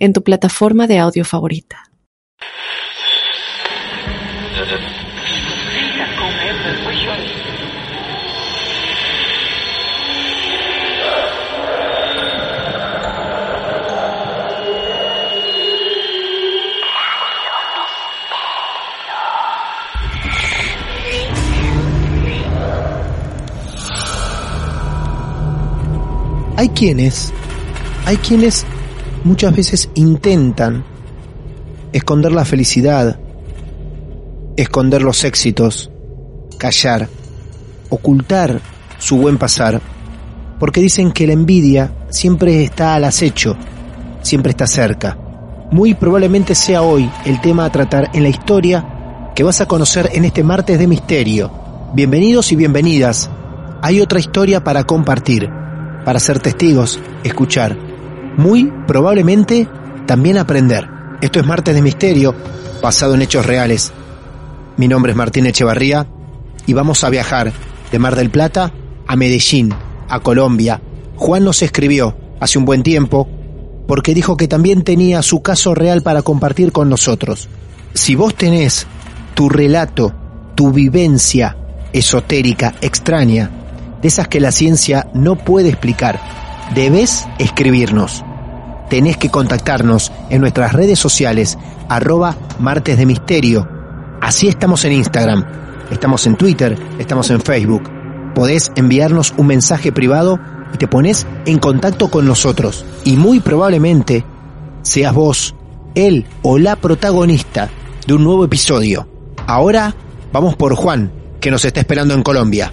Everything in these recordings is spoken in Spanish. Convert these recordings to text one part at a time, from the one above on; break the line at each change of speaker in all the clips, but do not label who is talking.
en tu plataforma de audio favorita.
Hay quienes, hay quienes muchas veces intentan esconder la felicidad, esconder los éxitos, callar, ocultar su buen pasar, porque dicen que la envidia siempre está al acecho, siempre está cerca. Muy probablemente sea hoy el tema a tratar en la historia que vas a conocer en este martes de misterio. Bienvenidos y bienvenidas. Hay otra historia para compartir, para ser testigos, escuchar muy probablemente también aprender. Esto es Martes de Misterio, basado en hechos reales. Mi nombre es Martín Echevarría y vamos a viajar de Mar del Plata a Medellín, a Colombia. Juan nos escribió hace un buen tiempo porque dijo que también tenía su caso real para compartir con nosotros. Si vos tenés tu relato, tu vivencia esotérica, extraña, de esas que la ciencia no puede explicar, debes escribirnos. Tenés que contactarnos en nuestras redes sociales, arroba martes de misterio. Así estamos en Instagram, estamos en Twitter, estamos en Facebook. Podés enviarnos un mensaje privado y te pones en contacto con nosotros. Y muy probablemente seas vos, él o la protagonista de un nuevo episodio. Ahora vamos por Juan, que nos está esperando en Colombia.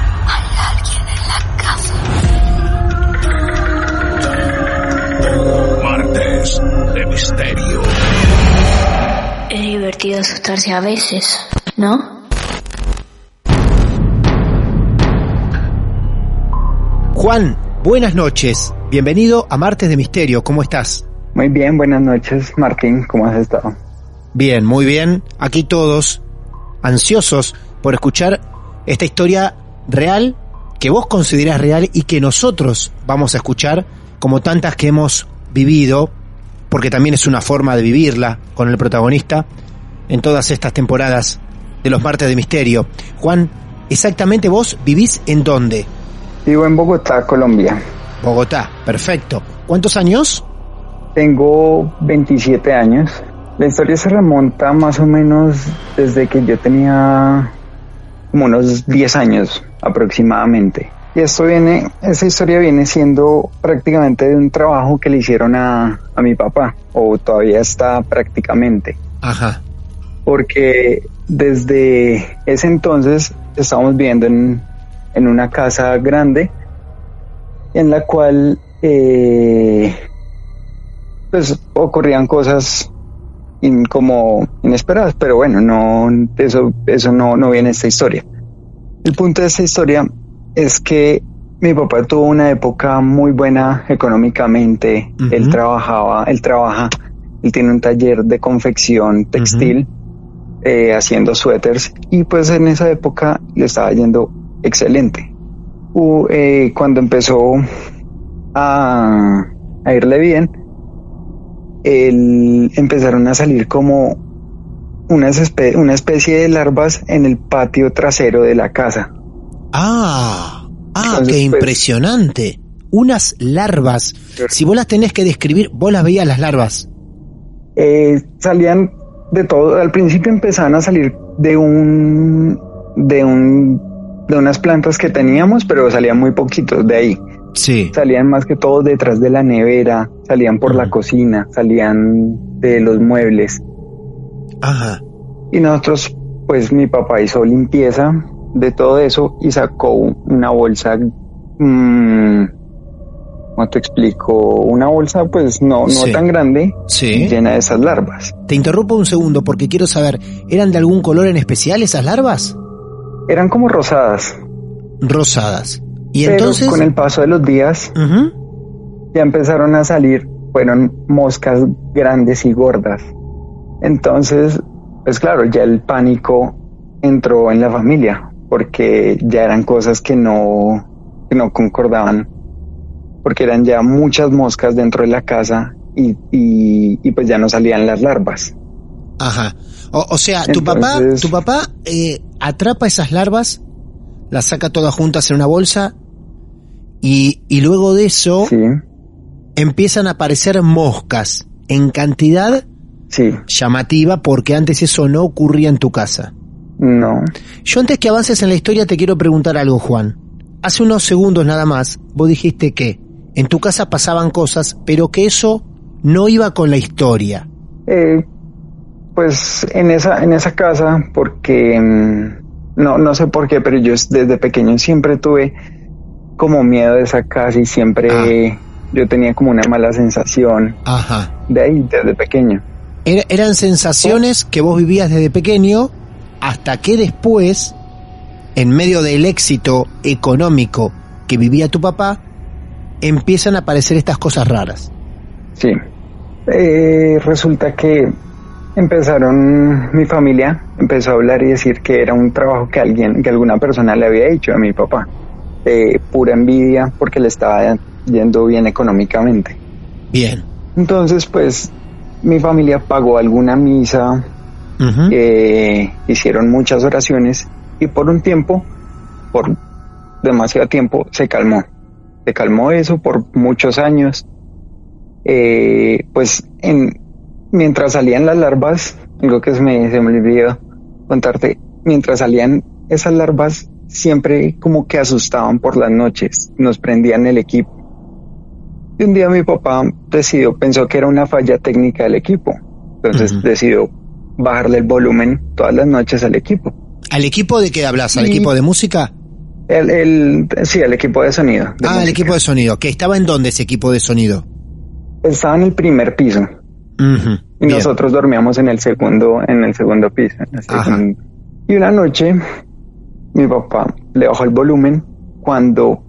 De Misterio.
Es divertido asustarse a veces, ¿no?
Juan, buenas noches. Bienvenido a Martes de Misterio. ¿Cómo estás?
Muy bien, buenas noches, Martín. ¿Cómo has estado?
Bien, muy bien. Aquí todos ansiosos por escuchar esta historia real que vos considerás real y que nosotros vamos a escuchar como tantas que hemos vivido, porque también es una forma de vivirla con el protagonista en todas estas temporadas de los martes de misterio. Juan, exactamente vos vivís en dónde?
Vivo en Bogotá, Colombia.
Bogotá, perfecto. ¿Cuántos años?
Tengo 27 años. La historia se remonta más o menos desde que yo tenía como unos 10 años aproximadamente. Y esto viene, esa historia viene siendo prácticamente de un trabajo que le hicieron a, a mi papá, o todavía está prácticamente.
Ajá.
Porque desde ese entonces estábamos viviendo en, en una casa grande en la cual eh, pues ocurrían cosas in- como inesperadas, pero bueno, no eso eso no no viene en esta historia. El punto de esta historia es que mi papá tuvo una época muy buena económicamente. Él trabajaba, él trabaja, él tiene un taller de confección textil, eh, haciendo suéteres, y pues en esa época le estaba yendo excelente. U- eh, cuando empezó a, a irle bien, él, empezaron a salir como una especie de larvas en el patio trasero de la casa.
Ah, ah,
Entonces,
qué impresionante. unas larvas. Si vos las tenés que describir, vos las veías las larvas.
Eh, salían de todo. Al principio empezaban a salir de un, de un, de unas plantas que teníamos, pero salían muy poquitos de ahí.
Sí.
Salían más que todo detrás de la nevera, salían por la cocina, salían de los muebles.
Ajá.
Y nosotros, pues mi papá hizo limpieza de todo eso y sacó una bolsa, mmm, ¿cómo te explico? Una bolsa pues no, no
Sí.
tan grande,
Sí.
llena de esas larvas.
Te interrumpo un segundo porque quiero saber, ¿eran de algún color en especial esas larvas?
Eran como rosadas.
Rosadas. Y
pero
entonces...
con el paso de los días ya empezaron a salir, fueron moscas grandes y gordas. Entonces, pues claro, ya el pánico entró en la familia, porque ya eran cosas que no, que no concordaban, porque eran ya muchas moscas dentro de la casa y, y, y pues ya no salían las larvas.
Ajá. O, o sea, tu papá, tu papá eh, atrapa esas larvas, las saca todas juntas en una bolsa y, y luego de eso
Sí,
empiezan a aparecer moscas en cantidad
sí,
llamativa porque antes eso no ocurría en tu casa.
No.
Yo antes que avances en la historia te quiero preguntar algo, Juan. Hace unos segundos nada más, vos dijiste que en tu casa pasaban cosas, pero que eso no iba con la historia.
Eh, pues en esa, en esa casa, porque mm, no, no sé por qué, pero yo desde pequeño siempre tuve como miedo de esa casa y siempre yo tenía como una mala sensación
Ajá.
de ahí, desde pequeño.
Era- eran sensaciones que vos vivías desde pequeño hasta que después, en medio del éxito económico que vivía tu papá, empiezan a aparecer estas cosas raras.
Sí. Eh, resulta que empezaron, mi familia empezó a hablar y decir que era un trabajo que alguien, que alguna persona le había hecho a mi papá. Eh, pura envidia porque le estaba yendo bien económicamente.
Bien.
Entonces, pues, mi familia pagó alguna misa, Eh, hicieron muchas oraciones y por un tiempo, por demasiado tiempo, se calmó. Se calmó eso por muchos años. Eh, pues, en, mientras salían las larvas, algo que se me, se me olvidó contarte, mientras salían esas larvas, siempre como que asustaban por las noches, nos prendían el equipo. Y un día mi papá decidió, pensó que era una falla técnica del equipo. Entonces decidió bajarle el volumen todas las noches al equipo.
¿Al equipo de qué hablas? ¿Al equipo de música?
El, el, sí, el equipo de sonido. de
ah, el
música.
equipo de sonido. ¿Que estaba en dónde ese equipo de sonido?
Estaba en el primer piso y
Bien.
nosotros dormíamos en el segundo, en el segundo piso. en el. Y una noche mi papá le bajó el volumen cuando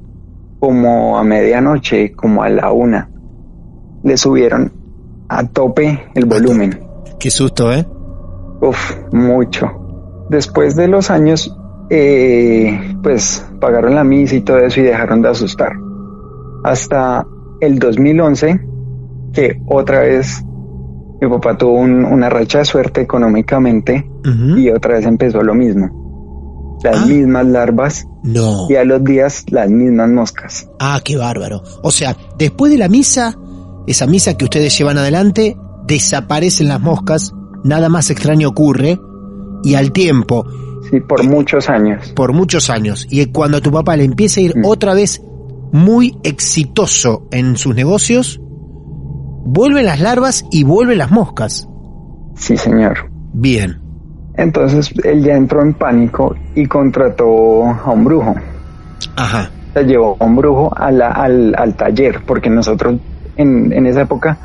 como a medianoche, como a la una, le subieron a tope el volumen.
Qué susto, ¿eh?
Uf, mucho. Después de los años, eh, pues pagaron la misa y todo eso y dejaron de asustar. Hasta el 2011, que otra vez mi papá tuvo un- una racha de suerte económicamente y otra vez empezó lo mismo. Las
Ah.
mismas larvas
No.
y a los días las mismas moscas.
Ah, qué bárbaro. O sea, después de la misa, esa misa que ustedes llevan adelante, desaparecen las moscas, nada más extraño ocurre, y al tiempo,
Sí, por muchos años.
por muchos años, y cuando tu papá le empieza a ir
Mm.
otra vez muy exitoso en sus negocios, vuelven las larvas y vuelven las moscas.
Sí, señor.
Bien.
Entonces él ya entró en pánico y contrató a un brujo.
Ajá.
se llevó a un brujo a la- al, al taller, porque nosotros en, en esa época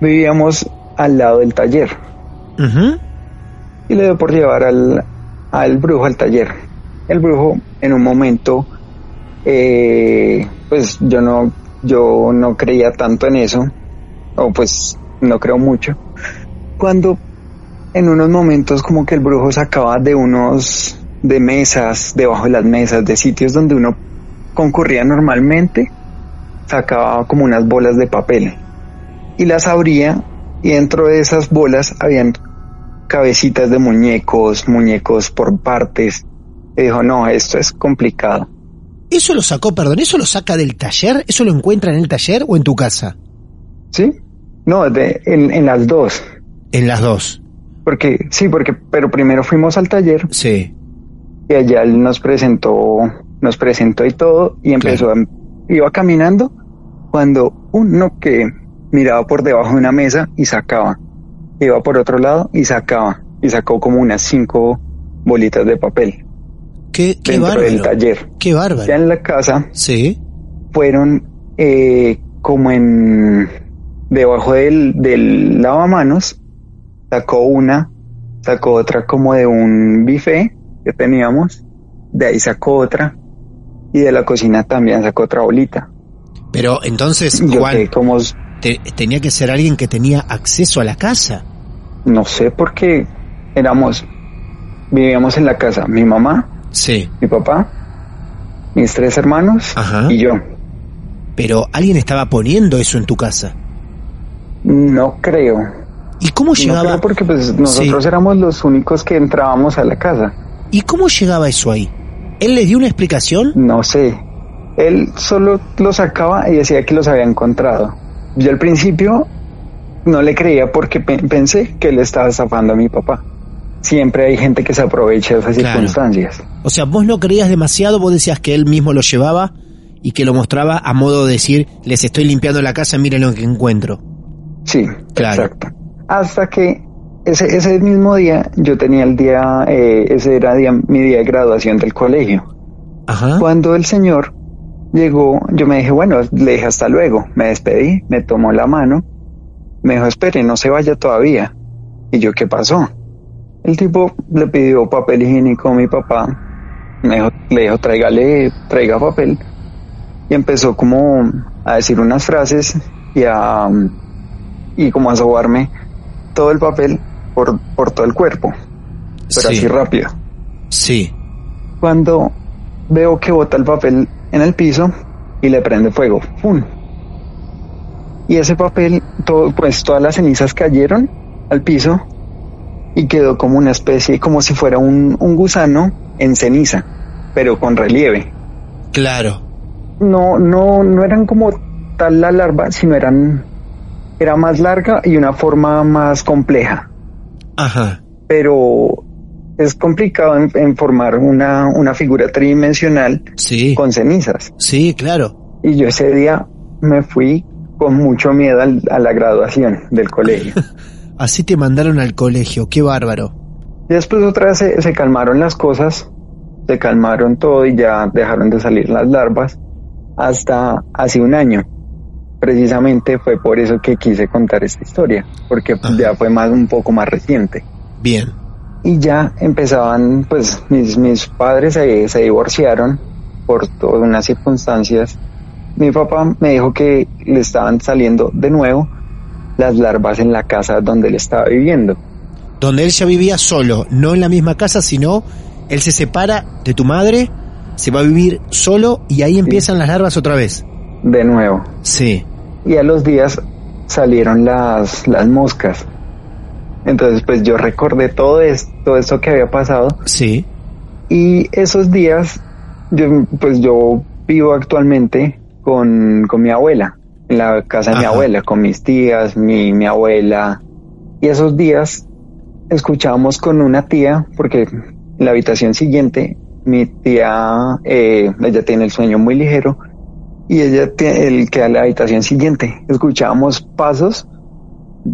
vivíamos al lado del taller
Ujú.
y le dio por llevar al, al brujo al taller. El brujo en un momento, eh, pues yo no, yo no creía tanto en eso, o pues no creo mucho. Cuando en unos momentos como que el brujo sacaba de unos, de mesas, debajo de las mesas, de sitios donde uno concurría normalmente, sacaba como unas bolas de papel y las abría y dentro de esas bolas habían cabecitas de muñecos, muñecos por partes. Y dijo, no, esto es complicado.
¿Eso lo sacó, perdón, eso lo saca del taller? ¿Eso lo encuentra en el taller o en tu casa?
¿Sí? No, de, en, en las dos.
En las dos.
Porque, sí, porque, pero primero fuimos al taller
Sí.
y allá él nos presentó, nos presentó y todo, y empezó, a, iba caminando cuando uno que miraba por debajo de una mesa y sacaba, iba por otro lado y sacaba, y sacó como unas cinco bolitas de papel
Qué, qué
dentro
bárbaro.
del taller.
Qué
Ya
bárbaro.
en la casa
Sí.
fueron eh, como en debajo del, del lavamanos, sacó una, sacó otra como de un buffet que teníamos, de ahí sacó otra y de la cocina también sacó otra bolita.
Pero entonces,
Yo
Juan,
como
te- tenía que ser alguien que tenía acceso a la casa.
no sé por qué éramos, vivíamos en la casa, mi mamá,
Sí.
mi papá, mis tres hermanos
Ajá.
y yo.
Pero alguien estaba poniendo eso en tu casa.
No creo.
¿Y cómo
No
llegaba?
creo porque pues nosotros
Sí.
éramos los únicos que entrábamos a la casa.
¿Y cómo llegaba eso ahí? ¿Él le dio una explicación?
No sé. Él solo lo sacaba y decía que los había encontrado. Yo al principio no le creía porque pe- pensé que él estaba estafando a mi papá. Siempre hay gente que se aprovecha de esas
Claro.
circunstancias.
O sea, vos no creías demasiado, vos decías que él mismo lo llevaba y que lo mostraba a modo de decir, les estoy limpiando la casa, miren lo que encuentro.
Sí,
Claro.
exacto. Hasta que ese, ese mismo día yo tenía el día, eh, ese era día, mi día de graduación del colegio.
Ajá.
Cuando el señor llegó, yo me dije, bueno, le dije hasta luego. Me despedí, me tomó la mano, me dijo, espere, no se vaya todavía. Y yo, ¿qué pasó? El tipo le pidió papel higiénico a mi papá, me dijo, le dijo, tráigale, traiga papel. Y empezó como a decir unas frases y a, y como a sobarme todo el papel por, por todo el cuerpo, pero
Sí.
así rápido
Sí.
cuando veo que bota el papel en el piso y le prende fuego. ¡Pum! Y ese papel, todo, pues todas las cenizas cayeron al piso y quedó como una especie, como si fuera un, un gusano en ceniza, pero con relieve.
Claro.
No, no, no eran como tal la larva, sino eran, era más larga y una forma más compleja.
Ajá.
Pero es complicado en, en formar una, una figura tridimensional
Sí.
con cenizas.
Sí, claro.
Y yo ese día me fui con mucho miedo al- a la graduación del colegio.
Así te mandaron al colegio, qué bárbaro.
Y Después otra vez se, se calmaron las cosas, se calmaron todo y ya dejaron de salir las larvas hasta hace un año. Precisamente fue por eso que quise contar esta historia, porque
Ajá.
ya fue más un poco más reciente.
Bien.
Y ya empezaban, pues mis, mis padres se, se divorciaron por todas unas circunstancias. Mi papá me dijo que le estaban saliendo de nuevo las larvas en la casa donde él estaba viviendo.
Donde él ya vivía solo, no en la misma casa, sino él se separa de tu madre, se va a vivir solo y ahí empiezan las larvas otra vez.
De nuevo.
Sí.
Y a los días salieron las, las moscas. Entonces pues yo recordé todo esto, todo esto que había pasado
Sí.
Y esos días, yo, pues yo vivo actualmente con, con mi abuela, en la casa de mi abuela, con mis tías, mi, mi abuela. Y esos días escuchábamos con una tía, porque en la habitación siguiente, mi tía, eh, ella tiene el sueño muy ligero, y ella tiene el que a la habitación siguiente escuchábamos pasos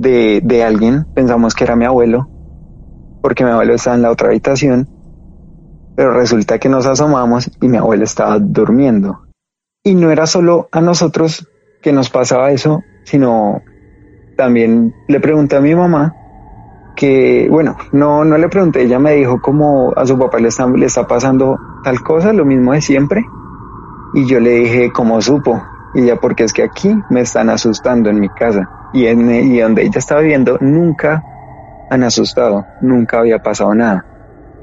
de, de alguien, pensamos que era mi abuelo, porque mi abuelo estaba en la otra habitación, pero resulta que nos asomamos y mi abuela estaba durmiendo. Y no era solo a nosotros que nos pasaba eso, sino también le pregunté a mi mamá que, bueno, no, no le pregunté, ella me dijo como a su papá le está, le está pasando tal cosa, lo mismo de siempre. Y yo le dije, ¿cómo supo? Y ella, porque es que aquí me están asustando en mi casa. Y, en, y donde ella estaba viviendo, nunca han asustado, nunca había pasado nada.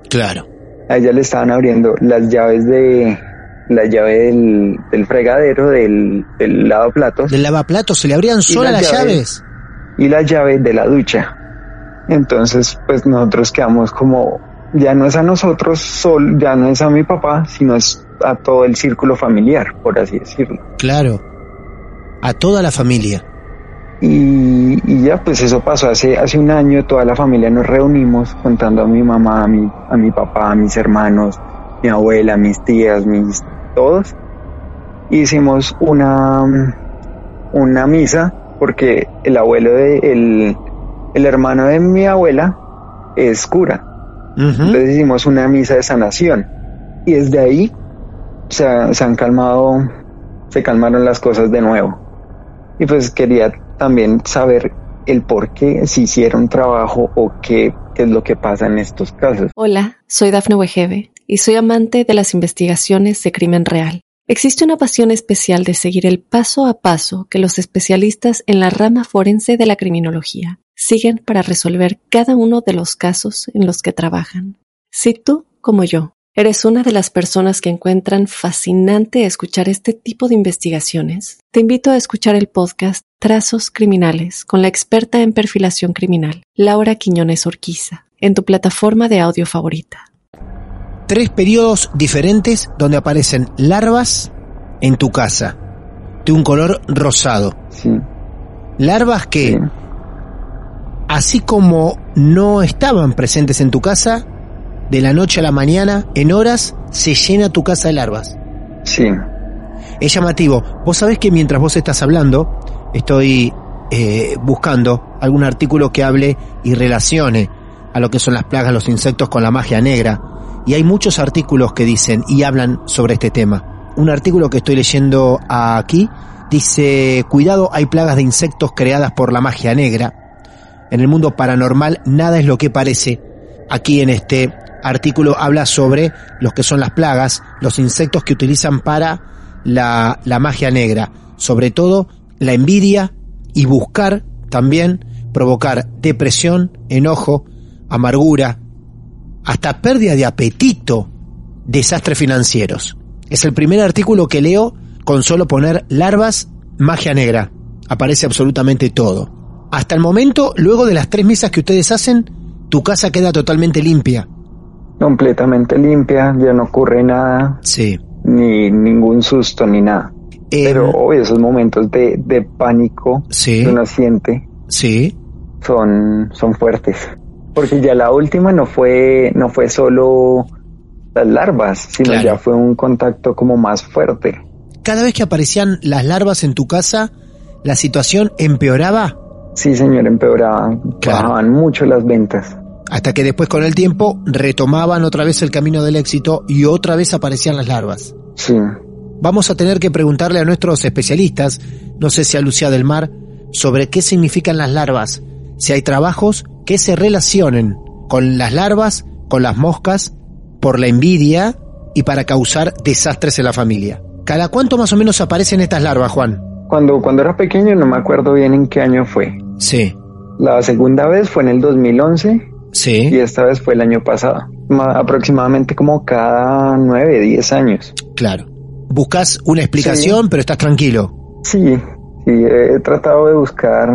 Claro.
A ella le estaban abriendo las llaves de la llave del, del fregadero, del, del lavaplatos
Del lavaplatos se le abrían solas
las
las
llaves?
llaves.
y la llave de la ducha. Entonces, pues nosotros quedamos como, ya no es a nosotros, sol, ya no es a mi papá, sino es a todo el círculo familiar, por así decirlo.
Claro, a toda la familia.
Y, y, ya pues eso pasó hace, hace un año, toda la familia nos reunimos contando a mi mamá, a mi, a mi papá, a mis hermanos, mi abuela, mis tías, mis todos. Hicimos una, una misa porque el abuelo de el, el hermano de mi abuela es cura. Entonces hicimos una misa de sanación. Y desde ahí se, se han calmado, se calmaron las cosas de nuevo. Y pues quería también saber el por qué, si hicieron trabajo o qué, qué es lo que pasa en estos casos.
Hola, soy Dafne Wegebe y soy amante de las investigaciones de crimen real. Existe una pasión especial de seguir el paso a paso que los especialistas en la rama forense de la criminología siguen para resolver cada uno de los casos en los que trabajan. Si tú, como yo, ¿Eres una de las personas que encuentran fascinante escuchar este tipo de investigaciones? Te invito a escuchar el podcast Trazos Criminales con la experta en perfilación criminal, Laura Quiñones Orquiza, en tu plataforma de audio favorita.
Tres periodos diferentes donde aparecen larvas en tu casa, de un color rosado.
Sí.
Larvas que,
Sí.
Así como no estaban presentes en tu casa, de la noche a la mañana, en horas, se llena tu casa de larvas.
Sí.
Es llamativo. Vos sabés que mientras vos estás hablando, estoy eh, buscando algún artículo que hable y relacione a lo que son las plagas, los insectos con la magia negra. Y hay muchos artículos que dicen y hablan sobre este tema. Un artículo que estoy leyendo aquí dice, cuidado, hay plagas de insectos creadas por la magia negra. En el mundo paranormal nada es lo que parece. Aquí en este artículo habla sobre los que son las plagas, los insectos que utilizan para la, la magia negra, sobre todo la envidia y buscar también provocar depresión, enojo, amargura, hasta pérdida de apetito, desastres financieros. Es el primer artículo que leo con solo poner larvas, magia negra. Aparece absolutamente todo. Hasta el momento, luego de las tres misas que ustedes hacen, tu casa queda totalmente limpia.
Completamente limpia, ya no ocurre nada,
Sí.
ni ningún susto, ni nada.
Eh,
Pero obvio, esos momentos de, de pánico
Sí.
que uno siente
Sí.
son, son fuertes. Porque ya la última no fue, no fue solo las larvas, sino
Claro.
ya fue un contacto como más fuerte.
Cada vez que aparecían las larvas en tu casa, la situación empeoraba
Sí, señor, empeoraba.
Claro.
Bajaban mucho las ventas.
hasta que después con el tiempo retomaban otra vez el camino del éxito y otra vez aparecían las larvas.
Sí.
Vamos a tener que preguntarle a nuestros especialistas, no sé si a Lucía del Mar, sobre qué significan las larvas, si hay trabajos que se relacionen con las larvas, con las moscas, por la envidia y para causar desastres en la familia. ¿Cada cuánto más o menos aparecen estas larvas, Juan?
Cuando, cuando era pequeño no me acuerdo bien en qué año fue.
Sí,
La segunda vez fue en el 2011 y
sí,
esta vez fue el año pasado. Ma- aproximadamente como cada nueve, diez años.
claro. Buscas una explicación, pero estás tranquilo.
Sí, sí, he tratado de buscar,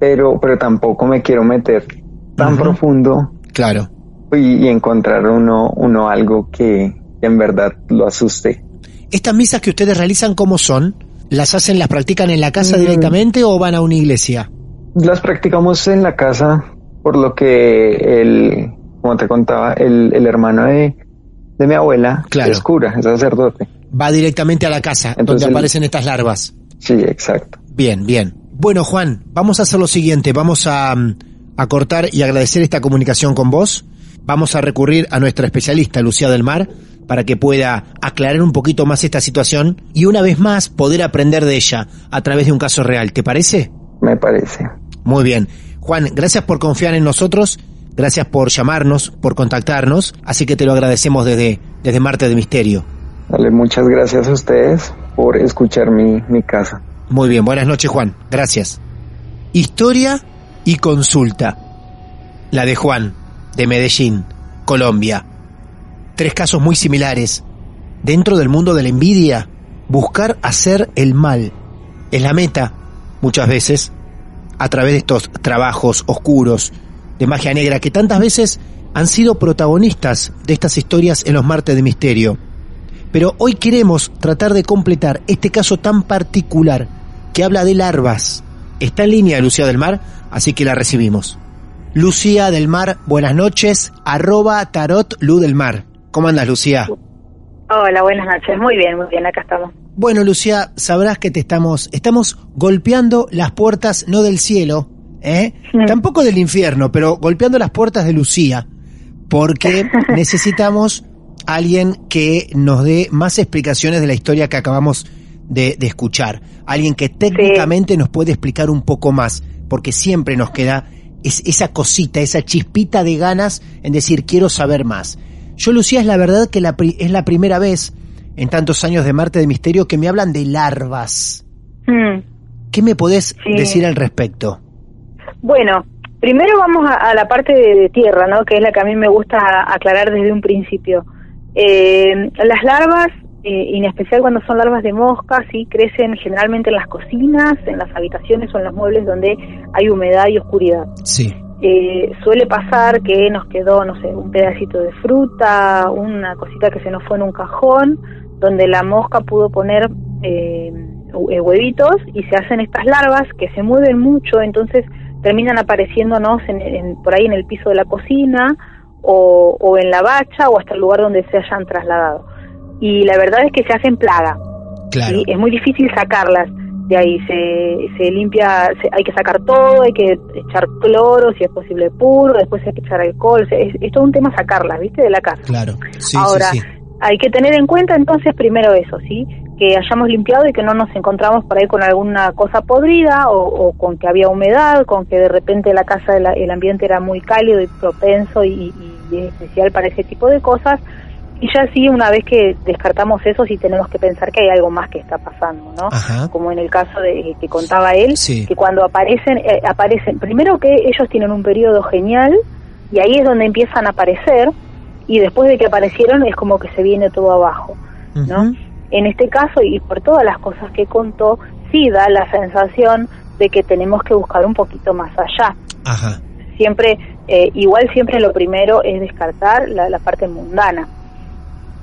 pero, pero tampoco me quiero meter tan profundo
Claro.
y, y encontrar uno, uno algo que en verdad lo asuste.
¿Estas misas que ustedes realizan cómo son? ¿Las hacen, las practican en la casa
Mm.
directamente o van a una iglesia?
Las practicamos en la casa, por lo que el, como te contaba, el, el hermano de, de mi abuela
Claro.
es cura, es sacerdote.
Va directamente a la casa
Entonces
donde
el-
aparecen estas larvas.
Sí, exacto.
Bien, bien. Bueno, Juan, vamos a hacer lo siguiente. Vamos a, mm, a cortar y agradecer esta comunicación con vos. Vamos a recurrir a nuestra especialista, Lucía del Mar, para que pueda aclarar un poquito más esta situación y una vez más poder aprender de ella a través de un caso real. ¿Te parece?
Me parece.
Muy bien. Juan, gracias por confiar en nosotros, gracias por llamarnos, por contactarnos, así que te lo agradecemos desde, desde Marte de Misterio.
Dale, muchas gracias a ustedes por escuchar mi, mi casa.
Muy bien, buenas noches Juan, gracias. Historia y consulta. La de Juan, de Medellín, Colombia. Tres casos muy similares. Dentro del mundo de la envidia, buscar hacer el mal es la meta, muchas veces, a través de estos trabajos oscuros, de magia negra, que tantas veces han sido protagonistas de estas historias en los martes de misterio. Pero hoy queremos tratar de completar este caso tan particular que habla de larvas. Está en línea Lucía del Mar, así que la recibimos. Lucía del Mar, buenas noches, arroba tarot Lu del Mar. ¿Cómo andas, Lucía?
Hola, buenas noches. Muy bien, muy bien, acá estamos.
Bueno, Lucía, sabrás que te estamos, estamos golpeando las puertas, no del cielo, ¿eh? Tampoco del infierno, pero golpeando las puertas de Lucía, porque necesitamos alguien que nos dé más explicaciones de la historia que acabamos de, de escuchar. Alguien que técnicamente nos puede explicar un poco más, porque siempre nos queda es, esa cosita, esa chispita de ganas en decir quiero saber más. Yo, Lucía, es la verdad que la, es la primera vez en tantos años de Marte de Misterio que me hablan de larvas.
Mm.
¿Qué me podés decir al respecto?
Bueno, primero vamos a, la parte de, tierra, ¿no? Que es la que a mí me gusta aclarar desde un principio. Eh, las larvas, eh, en especial cuando son larvas de mosca, sí crecen generalmente en las cocinas, en las habitaciones o en los muebles donde hay humedad y oscuridad.
Sí.
Eh, suele pasar que nos quedó, no sé, un pedacito de fruta, una cosita que se nos fue en un cajón, donde la mosca pudo poner eh, huevitos y se hacen estas larvas que se mueven mucho, entonces terminan apareciéndonos en, por ahí en el piso de la cocina o, o, en la bacha o hasta el lugar donde se hayan trasladado. Y la verdad es que se hacen plaga.
Claro.
Es muy difícil sacarlas de ahí se, se limpia, hay que sacar todo, hay que echar cloro si es posible puro, después hay que echar alcohol, es, es todo un tema sacarlas, ¿viste? De la casa.
Claro, sí,
Ahora,
sí, sí.
hay que tener en cuenta entonces primero eso, ¿sí? Que hayamos limpiado y que no nos encontramos por ahí con alguna cosa podrida o, con que había humedad, con que de repente la casa, el ambiente era muy cálido y propenso y, y especial para ese tipo de cosas y ya sí, una vez que descartamos eso, sí tenemos que pensar que hay algo más que está pasando, ¿no? Como en el caso de que contaba él, que cuando aparecen, eh, aparecen, primero que ellos tienen un periodo genial, y ahí es donde empiezan a aparecer, y después de que aparecieron es como que se viene todo abajo, ¿no? En este caso, y por todas las cosas que contó, sí da la sensación de que tenemos que buscar un poquito más allá.
Ajá.
Siempre, eh, igual siempre lo primero es descartar la, la parte mundana.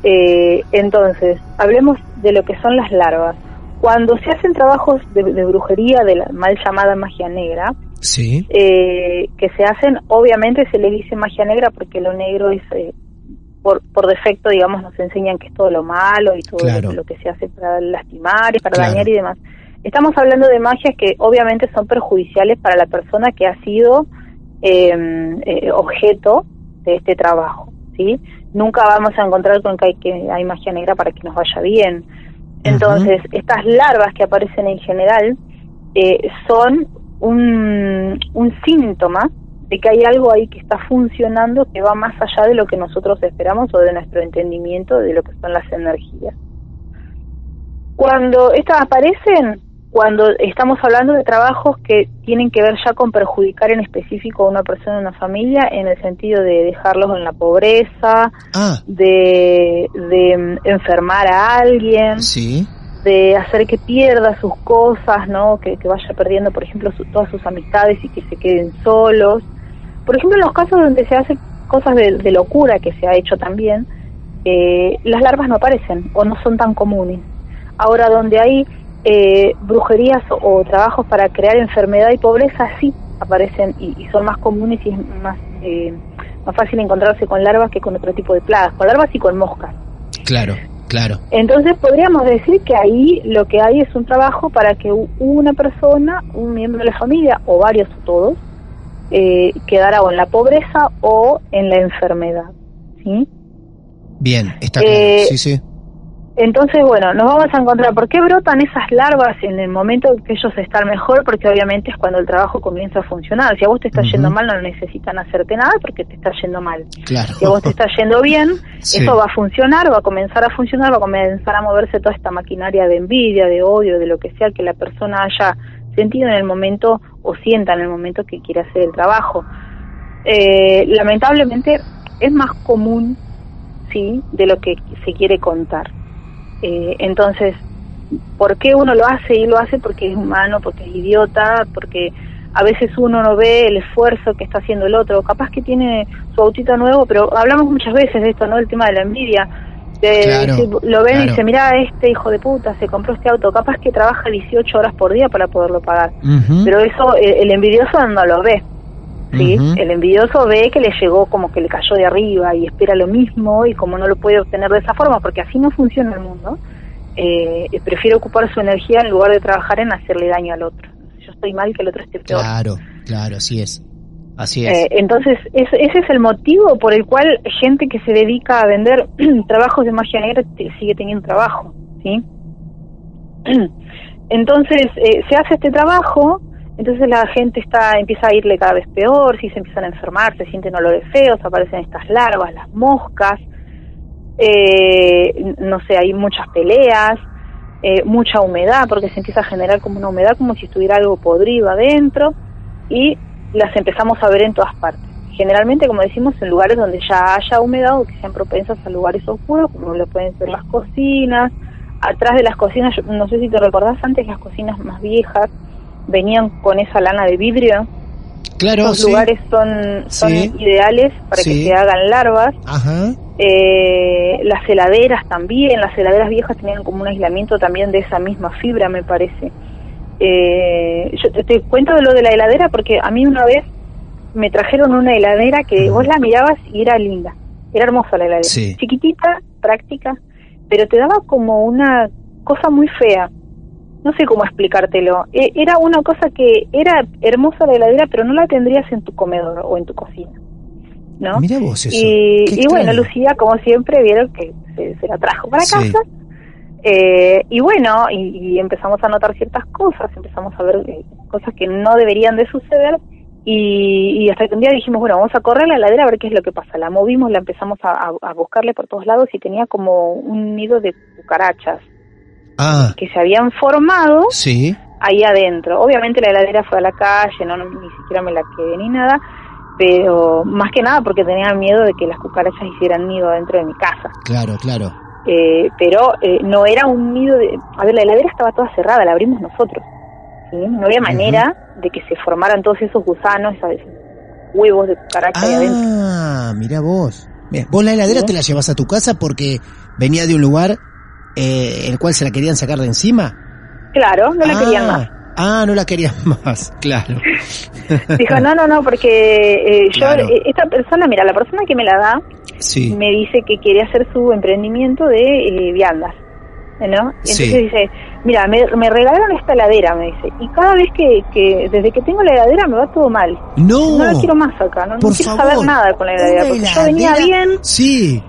Eh, entonces, hablemos de lo que son las larvas. Cuando se hacen trabajos de, brujería de la mal llamada magia negra,
sí.
eh, que se hacen, obviamente se le dice magia negra porque lo negro es, eh, por, por defecto, digamos, nos enseñan que es todo lo malo y todo lo, que se hace para lastimar y para dañar y demás. Estamos hablando de magias que obviamente son perjudiciales para la persona que ha sido em, eh, objeto de este trabajo, ¿sí? Nunca vamos a encontrar con que hay, que hay magia negra para que nos vaya bien. Entonces, estas larvas que aparecen en general eh, son un, un síntoma de que hay algo ahí que está funcionando que va más allá de lo que nosotros esperamos o de nuestro entendimiento de lo que son las energías. Cuando estas aparecen, cuando estamos hablando de trabajos que tienen que ver ya con perjudicar en específico a una persona, una familia, en el sentido de dejarlos en la pobreza,
ah.
de, de mm, enfermar a alguien,
sí.
de hacer que pierda sus cosas, ¿no? Que, que vaya perdiendo, por ejemplo, todas sus amistades y que se queden solos. Por ejemplo, en los casos donde se hacen cosas de, locura, que se ha hecho también, eh, las larvas no aparecen o no son tan comunes. Ahora, donde hay eh, brujerías o, trabajos para crear enfermedad y pobreza sí aparecen y, son más comunes y es más, eh, más fácil encontrarse con larvas que con otro tipo de plagas, con larvas y con moscas.
Claro, claro.
Entonces podríamos decir que ahí lo que hay es un trabajo para que una persona, un miembro de la familia o varios o todos, eh, quedara o en la pobreza o en la enfermedad. ¿sí?
Bien, está claro. Eh, sí, sí.
Entonces, bueno, nos vamos a encontrar, ¿por qué brotan esas larvas en el momento que ellos están mejor? Porque obviamente es cuando el trabajo comienza a funcionar. Si a vos te está yendo mal, no necesitan hacerte nada porque te está yendo mal.
Claro.
Si a vos te está yendo bien, eso va a funcionar, va a comenzar a funcionar, va a comenzar a moverse toda esta maquinaria de envidia, de odio, de lo que sea que la persona haya sentido en el momento o sienta en el momento que quiere hacer el trabajo. Eh, lamentablemente es más común, sí, de lo que se quiere contar. Eh, entonces, ¿por qué uno lo hace? Y lo hace porque es humano, porque es idiota, porque a veces uno no ve el esfuerzo que está haciendo el otro, capaz que tiene su autito nuevo, pero hablamos muchas veces de esto, ¿no? El tema de la envidia. De,
Claro,
si lo ven y
claro.
dice, mira, este hijo de puta se compró este auto, capaz que trabaja 18 horas por día para poderlo pagar. Pero eso eh, el envidioso no lo ve. ¿Sí? El envidioso ve que le llegó como que le cayó de arriba y espera lo mismo y como no lo puede obtener de esa forma, porque así no funciona el mundo, eh, prefiere ocupar su energía en lugar de trabajar en hacerle daño al otro. Yo estoy mal que el otro esté peor.
Claro, claro, así es. Así es.
Eh, entonces, es- ese es el motivo por el cual gente que se dedica a vender trabajos de magia negra sigue teniendo trabajo, ¿sí? Entonces, eh, se hace este trabajo, entonces la gente está empieza a irle cada vez peor, si se empiezan a enfermar, se sienten olores feos, aparecen estas larvas, las moscas, eh, no sé, hay muchas peleas, eh, mucha humedad, porque se empieza a generar como una humedad, como si estuviera algo podrido adentro, y las empezamos a ver en todas partes. Generalmente, como decimos, en lugares donde ya haya humedad o que sean propensas a lugares oscuros, como lo pueden ser las cocinas. Atrás de las cocinas, no sé si te recordás, antes las cocinas más viejas venían con esa lana de vidrio.
claro, sí.
lugares son, son
Sí.
ideales para
Sí.
que se hagan larvas.
Ajá.
Eh, las heladeras también, las heladeras viejas tenían como un aislamiento también de esa misma fibra, me parece. Eh, yo te, te cuento de lo de la heladera porque a mí una vez me trajeron una heladera que vos la mirabas y era linda, era hermosa la heladera,
Sí.
chiquitita, práctica, pero te daba como una cosa muy fea. No sé cómo explicártelo. E- Era una cosa que era hermosa la heladera, pero no la tendrías en tu comedor o en tu cocina. ¿no?
Mira vos eso.
Y, y bueno. Lucía, como siempre, vieron que se, se la trajo para
Sí.
casa. Eh, y bueno, y, y empezamos a notar ciertas cosas, empezamos a ver eh, cosas que no deberían de suceder. Y, y hasta que un día dijimos, bueno, vamos a correr la heladera a ver qué es lo que pasa. La movimos, la empezamos a, a- a buscarle por todos lados y tenía como un nido de cucarachas
Ah,
que se habían formado
sí.
ahí adentro. Obviamente la heladera fue a la calle, no, ni siquiera me la quedé ni nada, pero más que nada porque tenía miedo de que las cucarachas hicieran nido dentro de mi casa.
Claro, claro.
Eh, pero eh, no era un nido de... A ver, la heladera estaba toda cerrada, la abrimos nosotros. ¿sí? No había manera de que se formaran todos esos gusanos, esos huevos de cucaracha ahí adentro.
Ah, mira vos. Vos la heladera
Sí.
te la llevas a tu casa porque venía de un lugar eh, el cual se la querían sacar de encima.
Claro, no la
ah,
querían más.
Ah, no la querían más, claro.
Dijo, no, no, no, porque eh, yo,
Claro.
eh, esta persona, mira, la persona que me la da,
Sí.
me dice que quiere hacer su emprendimiento de eh, viandas, ¿no? Entonces
Sí.
dice, mira, me, me regalaron esta heladera, me dice, y cada vez que, que, desde que tengo la heladera me va todo mal.
No.
No la quiero más acá, no, no quiero
favor.
saber nada con la heladera, porque yo venía
heladera-
bien,
Sí.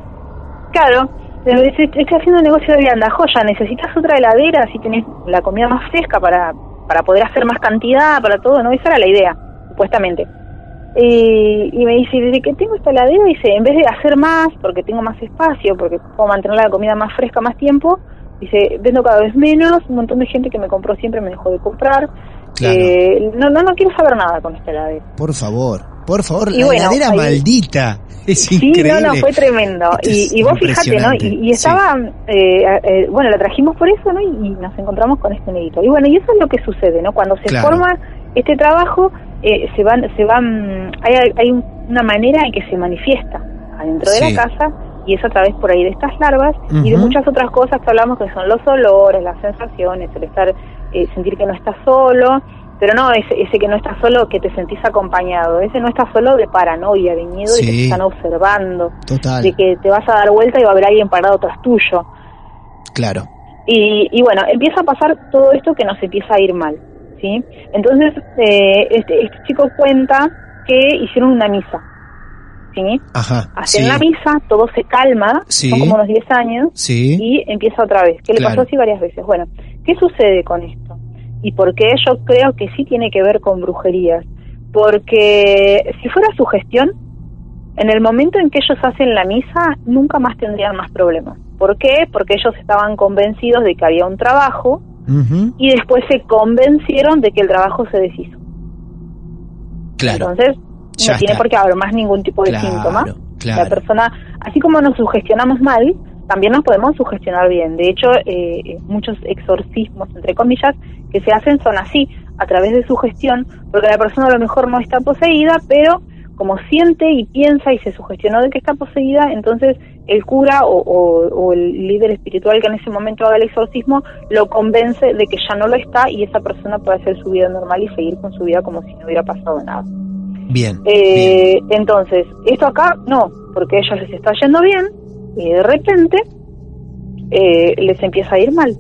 claro, estoy haciendo un negocio de viandas, joya, necesitas otra heladera, así tenés la comida más fresca para, para poder hacer más cantidad, para todo, ¿no? Esa era la idea, supuestamente. Y, y me dice, desde que tengo esta heladera, dice, en vez de hacer más, porque tengo más espacio, porque puedo mantener la comida más fresca más tiempo, dice, vendo cada vez menos, un montón de gente que me compró siempre me dejó de comprar.
Claro.
Eh, no, no, no quiero saber nada con esta heladera.
Por favor, por favor,
Y
la
bueno,
heladera
ahí-
maldita. Es
Sí,
increíble.
no, no, fue tremendo. Y, y vos fíjate, ¿no? Y, y estaba, eh, eh, bueno, la trajimos por eso, ¿no? Y, y nos encontramos con este nidito. Y bueno, y eso es lo que sucede, ¿no? Cuando se
Claro.
forma este trabajo, eh, se van, se van, hay, hay un- una manera en que se manifiesta adentro de la casa y es a través por ahí de estas larvas y de muchas otras cosas que hablamos que son los olores, las sensaciones, el estar, eh, sentir que no estás solo, pero no ese, ese que no estás solo, que te sentís acompañado, ese no estás solo de paranoia, de miedo de que
Sí.
te están observando,
Total,
de que te vas a dar vuelta y va a haber alguien parado tras tuyo.
claro.
Y, y bueno, empieza a pasar todo esto que nos empieza a ir mal, ¿sí? Entonces, eh, este, este chico cuenta que hicieron una misa, ¿sí?
Ajá.
Hacen
sí,
la misa, todo se calma,
Sí.
son como unos 10 años,
Sí.
y empieza otra vez, que le pasó así varias veces. Bueno, ¿qué sucede con esto? Y por qué yo creo que sí tiene que ver con brujerías. Porque si fuera su gestión, en el momento en que ellos hacen la misa, nunca más tendrían más problemas. ¿Por qué? Porque ellos estaban convencidos de que había un trabajo y después se convencieron de que el trabajo se deshizo.
Claro.
Entonces,
Ya
no tiene por qué haber más ningún tipo de
Claro,
síntoma.
claro.
La persona, así como nos sugestionamos mal, también nos podemos sugestionar bien. De hecho, eh, muchos exorcismos, entre comillas, que se hacen son así. a través de su gestión, porque la persona a lo mejor no está poseída, pero como siente y piensa y se sugestionó de que está poseída, entonces el cura o, el líder espiritual que en ese momento haga el exorcismo lo convence de que ya no lo está y esa persona puede hacer su vida normal y seguir con su vida como si no hubiera pasado nada.
Bien.
Eh, entonces, esto acá no, porque a ellos les está yendo bien y de repente eh, les empieza a ir mal.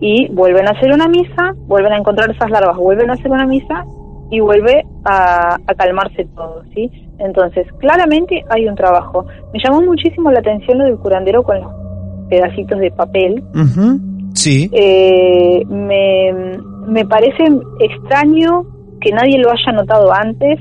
Y vuelven a hacer una misa, vuelven a encontrar esas larvas, vuelven a hacer una misa y vuelve a, calmarse todo, ¿sí? Entonces, claramente hay un trabajo. Me llamó muchísimo la atención lo del curandero con los pedacitos de papel.
Sí.
Eh, me, me parece extraño que nadie lo haya notado antes.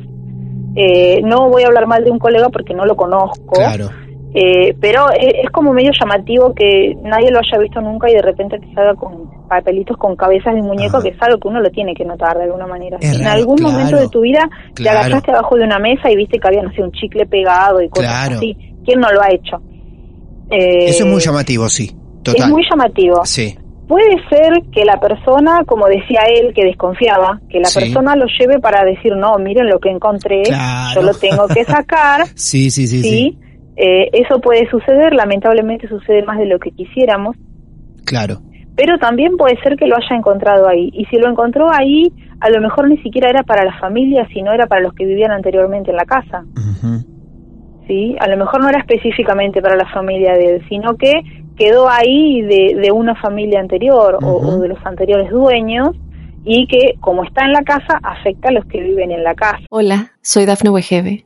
Eh, no voy a hablar mal de un colega porque no lo conozco.
Claro.
Eh, pero es, como medio llamativo que nadie lo haya visto nunca y de repente te salga con papelitos con cabezas de muñeco, que es algo que uno lo tiene que notar de alguna manera. en algún momento de tu vida te agachaste abajo de una mesa y viste que había, no sé, un chicle pegado y cosas así. ¿Quién no lo ha hecho?
Eh, Eso es muy llamativo, sí. Total.
Es muy llamativo.
Sí.
Puede ser que la persona, como decía él, que desconfiaba, que la persona lo lleve para decir, no, miren lo que encontré, yo lo tengo que sacar.
sí, sí, sí, sí.
Eh, eso puede suceder, lamentablemente sucede más de lo que quisiéramos.
Claro.
Pero también puede ser que lo haya encontrado ahí. Y si lo encontró ahí, a lo mejor ni siquiera era para la familia, sino era para los que vivían anteriormente en la casa. ¿Sí? A lo mejor no era específicamente para la familia de él, sino que quedó ahí de, de una familia anterior o, de los anteriores dueños y que, como está en la casa, afecta a los que viven en la casa.
Hola, soy Dafne Wegebe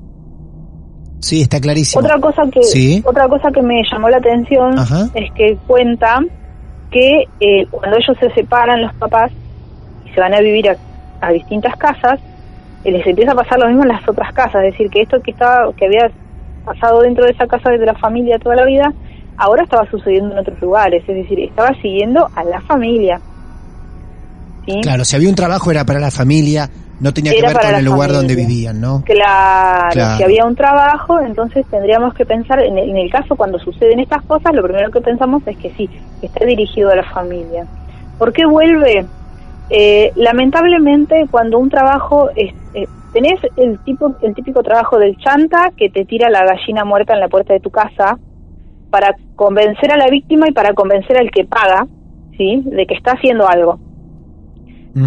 Sí, está clarísimo.
Otra cosa que, otra cosa que me llamó la atención es que cuenta que eh, cuando ellos se separan los papás y se van a vivir a, distintas casas, eh, les empieza a pasar lo mismo en las otras casas, es decir, que esto que estaba que había pasado dentro de esa casa de la familia toda la vida, ahora estaba sucediendo en otros lugares, es decir, estaba siguiendo a la familia.
Claro, si había un trabajo era para la familia, no tenía que ver con el lugar donde vivían, ¿no?
Claro, si había un trabajo, entonces tendríamos que pensar, en el, caso cuando suceden estas cosas, lo primero que pensamos es que sí, que está dirigido a la familia. ¿Por qué vuelve? Eh, lamentablemente, cuando un trabajo, es, eh, tenés el, tipo, el típico trabajo del chanta que te tira la gallina muerta en la puerta de tu casa para convencer a la víctima y para convencer al que paga, ¿sí? De que está haciendo algo.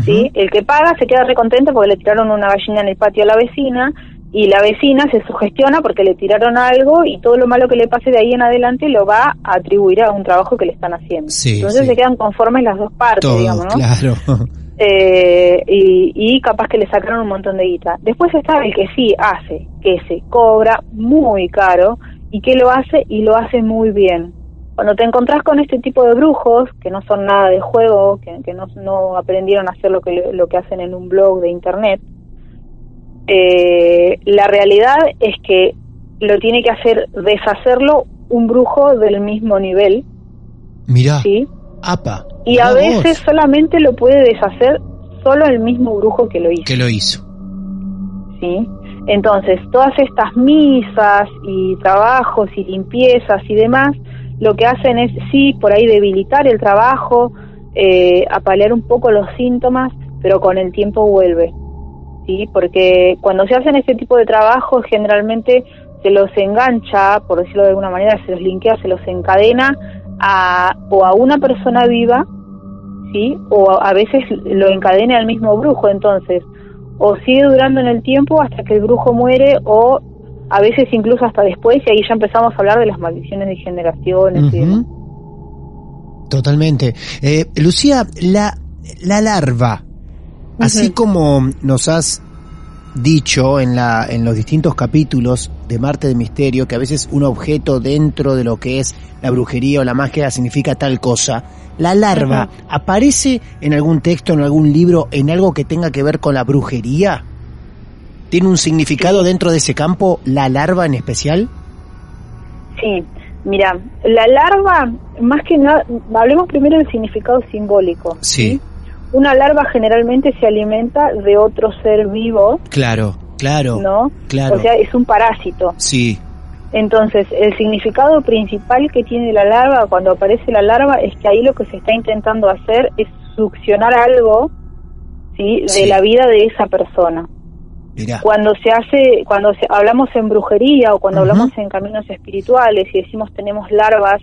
¿Sí? El que paga se queda recontento porque le tiraron una gallina en el patio a la vecina y la vecina se sugestiona porque le tiraron algo y todo lo malo que le pase de ahí en adelante lo va a atribuir a un trabajo que le están haciendo. Entonces se quedan conformes las dos partes, digamos, ¿no?
Claro.
Eh, y, y capaz que le sacaron un montón de guita. Después está el que sí hace, que se cobra muy caro y que lo hace y lo hace muy bien. Cuando te encontrás con este tipo de brujos, que no son nada de juego, que, no, aprendieron a hacer lo que, lo que hacen en un blog de internet, eh, la realidad es que lo tiene que hacer deshacerlo un brujo del mismo nivel.
Mira.
¿sí?
Apa.
Y a veces solamente lo puede deshacer solo el mismo brujo que lo hizo.
Que lo hizo.
¿Sí? Entonces, todas estas misas y trabajos y limpiezas y demás lo que hacen es, sí, por ahí debilitar el trabajo, eh, apalear un poco los síntomas, pero con el tiempo vuelve. ¿sí? Porque cuando se hacen este tipo de trabajos, generalmente se los engancha, por decirlo de alguna manera, se los linkea, se los encadena a, o a una persona viva, ¿sí? o a, a veces lo encadena al mismo brujo. Entonces, o sigue durando en el tiempo hasta que el brujo muere o a veces incluso hasta después, y ahí ya empezamos a hablar de las maldiciones de generaciones
Totalmente. Eh, Lucía, la, la larva, así como nos has dicho en, la, en los distintos capítulos, de Marte de Misterio, que a veces un objeto dentro de lo que es la brujería o la magia significa tal cosa. La larva aparece en algún texto, en algún libro, en algo que tenga que ver con la brujería. ¿Tiene un significado dentro de ese campo la larva en especial?
Sí, mira, la larva, más que nada, hablemos primero del significado simbólico.
Sí.
Una larva generalmente se alimenta de otro ser vivo,
Claro, claro.
¿no?
Claro.
O sea, es un parásito.
Sí,
Entonces, el significado principal que tiene la larva cuando aparece la larva es que ahí lo que se está intentando hacer es succionar algo, ¿sí? De
Sí.
la vida de esa persona.
Mirá.
Cuando se hace, cuando se- hablamos en brujería o cuando hablamos en caminos espirituales y decimos tenemos larvas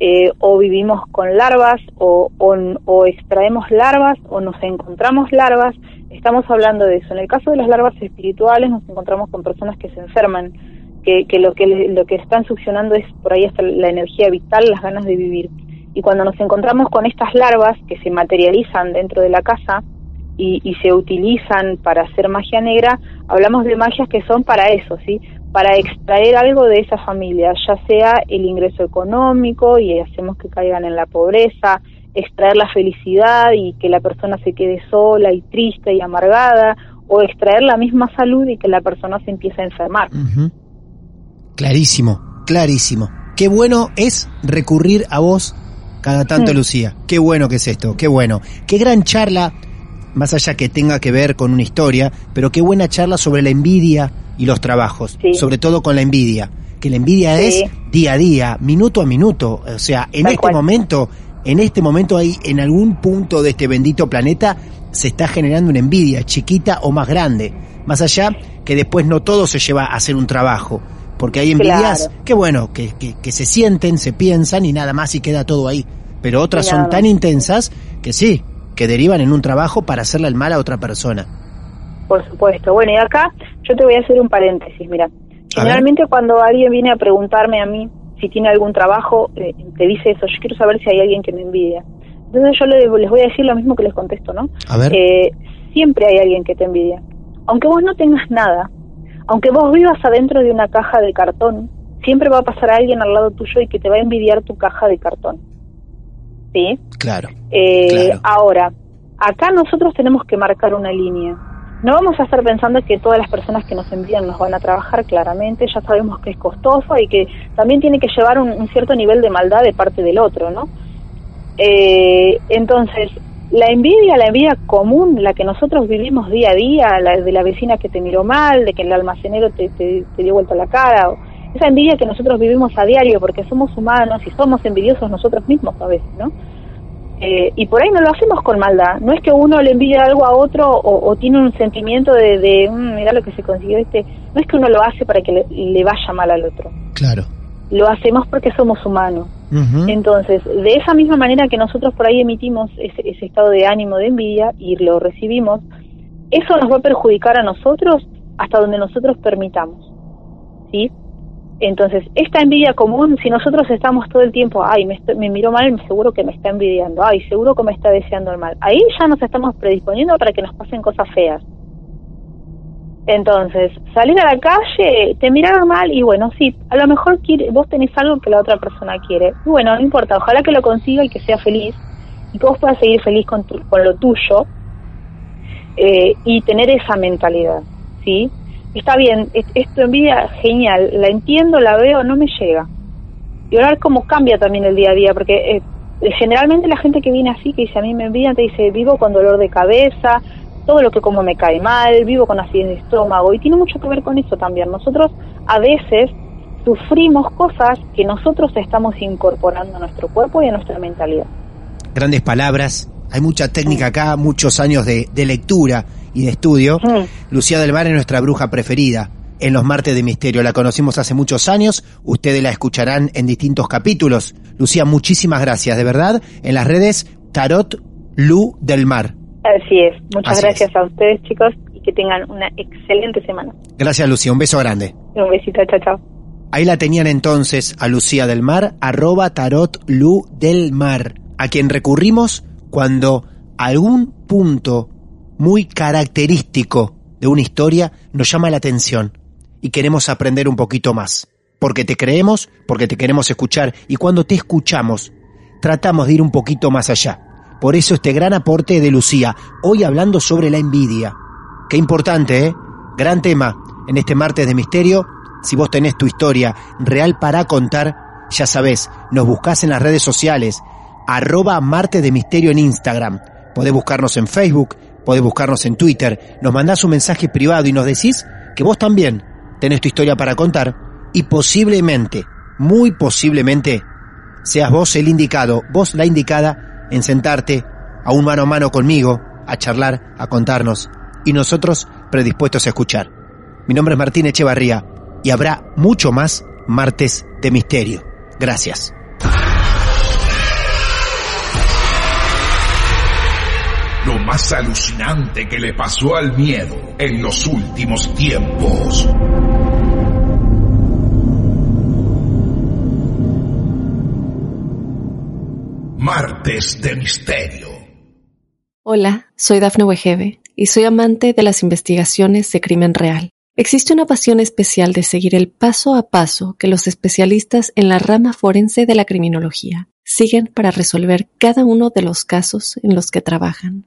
eh, o vivimos con larvas o, o, o extraemos larvas o nos encontramos larvas, estamos hablando de eso. En el caso de las larvas espirituales nos encontramos con personas que se enferman, que, que lo que lo que están succionando es por ahí hasta la energía vital, las ganas de vivir. Y cuando nos encontramos con estas larvas que se materializan dentro de la casa, y, y se utilizan para hacer magia negra, hablamos de magias que son para eso, ¿sí? Para extraer algo de esa familia, ya sea el ingreso económico y hacemos que caigan en la pobreza, extraer la felicidad y que la persona se quede sola y triste y amargada, o extraer la misma salud y que la persona se empiece a enfermar.
Clarísimo, clarísimo. Qué bueno es recurrir a vos cada tanto. Lucía. Qué bueno que es esto, qué bueno. Qué gran charla, más allá que tenga que ver con una historia, pero qué buena charla sobre la envidia y los trabajos,
Sí.
sobre todo con la envidia. Que la envidia
Sí.
es día a día, minuto a minuto. O sea, en
Tal
este
cual.
momento, en este momento hay en algún punto de este bendito planeta se está generando una envidia, chiquita o más grande. Más allá que después no todo se lleva a hacer un trabajo. Porque hay envidias
Claro.
que bueno, que, que, que se sienten, se piensan y nada más y queda todo ahí. Pero otras son tan intensas que sí, que derivan en un trabajo para hacerle el mal a otra persona.
Por supuesto. Bueno, y acá yo te voy a hacer un paréntesis, mira. Generalmente cuando alguien viene a preguntarme a mí si tiene algún trabajo, eh, te dice eso, yo quiero saber si hay alguien que me envidia. Entonces yo le- les voy a decir lo mismo que les contesto, ¿no?
A ver.
Eh, siempre hay alguien que te envidia. Aunque vos no tengas nada, aunque vos vivas adentro de una caja de cartón, siempre va a pasar alguien al lado tuyo y que te va a envidiar tu caja de cartón. ¿Sí?
Claro.
Eh,
Claro.
Ahora, acá nosotros tenemos que marcar una línea. No vamos a estar pensando que todas las personas que nos envían nos van a trabajar, claramente, ya sabemos que es costoso y que también tiene que llevar un, un cierto nivel de maldad de parte del otro, ¿no? Eh, entonces, la envidia, la envidia común, la que nosotros vivimos día a día, la de la vecina que te miró mal, de que el almacenero te, te, te dio vuelta la cara, o esa envidia que nosotros vivimos a diario porque somos humanos y somos envidiosos nosotros mismos a veces, ¿no? Eh, y por ahí no lo hacemos con maldad. No es que uno le envidia algo a otro o, o tiene un sentimiento de, de "Mm, mira lo que se consiguió este. No es que uno lo hace para que le, le vaya mal al otro.
Claro.
Lo hacemos porque somos humanos. Entonces, de esa misma manera que nosotros por ahí emitimos ese, ese estado de ánimo de envidia y lo recibimos, eso nos va a perjudicar a nosotros hasta donde nosotros permitamos. ¿Sí? Entonces, esta envidia común, si nosotros estamos todo el tiempo, ay, me, me miró mal, seguro que me está envidiando, ay, seguro que me está deseando el mal, ahí ya nos estamos predisponiendo para que nos pasen cosas feas. Entonces, salir a la calle, te miraron mal y bueno, sí, a lo mejor quiere, vos tenés algo que la otra persona quiere. Y bueno, no importa, ojalá que lo consiga y que sea feliz y que vos puedas seguir feliz con, tu- con lo tuyo eh, y tener esa mentalidad, ¿sí? Está bien, es, es tu envidia genial, la entiendo, la veo, no me llega. Y ahora cómo cambia también el día a día, porque eh, generalmente la gente que viene así, que dice a mí me envidian, te dice vivo con dolor de cabeza, todo lo que como me cae mal, vivo con acidez de estómago, y tiene mucho que ver con eso también. Nosotros a veces sufrimos cosas que nosotros estamos incorporando a nuestro cuerpo y a nuestra mentalidad.
Grandes palabras. Hay mucha técnica acá, muchos años de, de lectura y de estudio. Lucía del Mar es nuestra bruja preferida en los martes de misterio. La conocimos hace muchos años. Ustedes la escucharán en distintos capítulos. Lucía, muchísimas gracias, de verdad. En las redes, Tarot Lu del Mar.
Así es. Muchas
Así
gracias a ustedes, chicos, y que tengan una excelente semana.
Gracias, Lucía. Un beso grande.
Un besito, chao, chao.
Ahí la tenían entonces a Lucía del Mar, arroba tarot Lu del Mar, a quien recurrimos cuando algún punto muy característico de una historia nos llama la atención y queremos aprender un poquito más. Porque te creemos, porque te queremos escuchar y cuando te escuchamos, tratamos de ir un poquito más allá. Por eso este gran aporte de Lucía, hoy hablando sobre la envidia. Qué importante, ¿eh? Gran tema en este martes de misterio. Si vos tenés tu historia real para contar, ya sabés, nos buscás en las redes sociales, arroba martes de misterio en Instagram. Podés buscarnos en Facebook, podés buscarnos en Twitter, nos mandás un mensaje privado y nos decís que vos también tenés tu historia para contar y posiblemente, muy posiblemente, seas vos el indicado, vos la indicada en sentarte a un mano a mano conmigo, a charlar, a contarnos y nosotros predispuestos a escuchar. Mi nombre es Martín Echevarría y habrá mucho más martes de misterio. Gracias.
Lo más alucinante que le pasó al miedo en los últimos tiempos. Martes de Misterio.
Hola, soy Dafne Wegebe y soy amante de las investigaciones de crimen real. Existe una pasión especial de seguir el paso a paso que los especialistas en la rama forense de la criminología siguen para resolver cada uno de los casos en los que trabajan.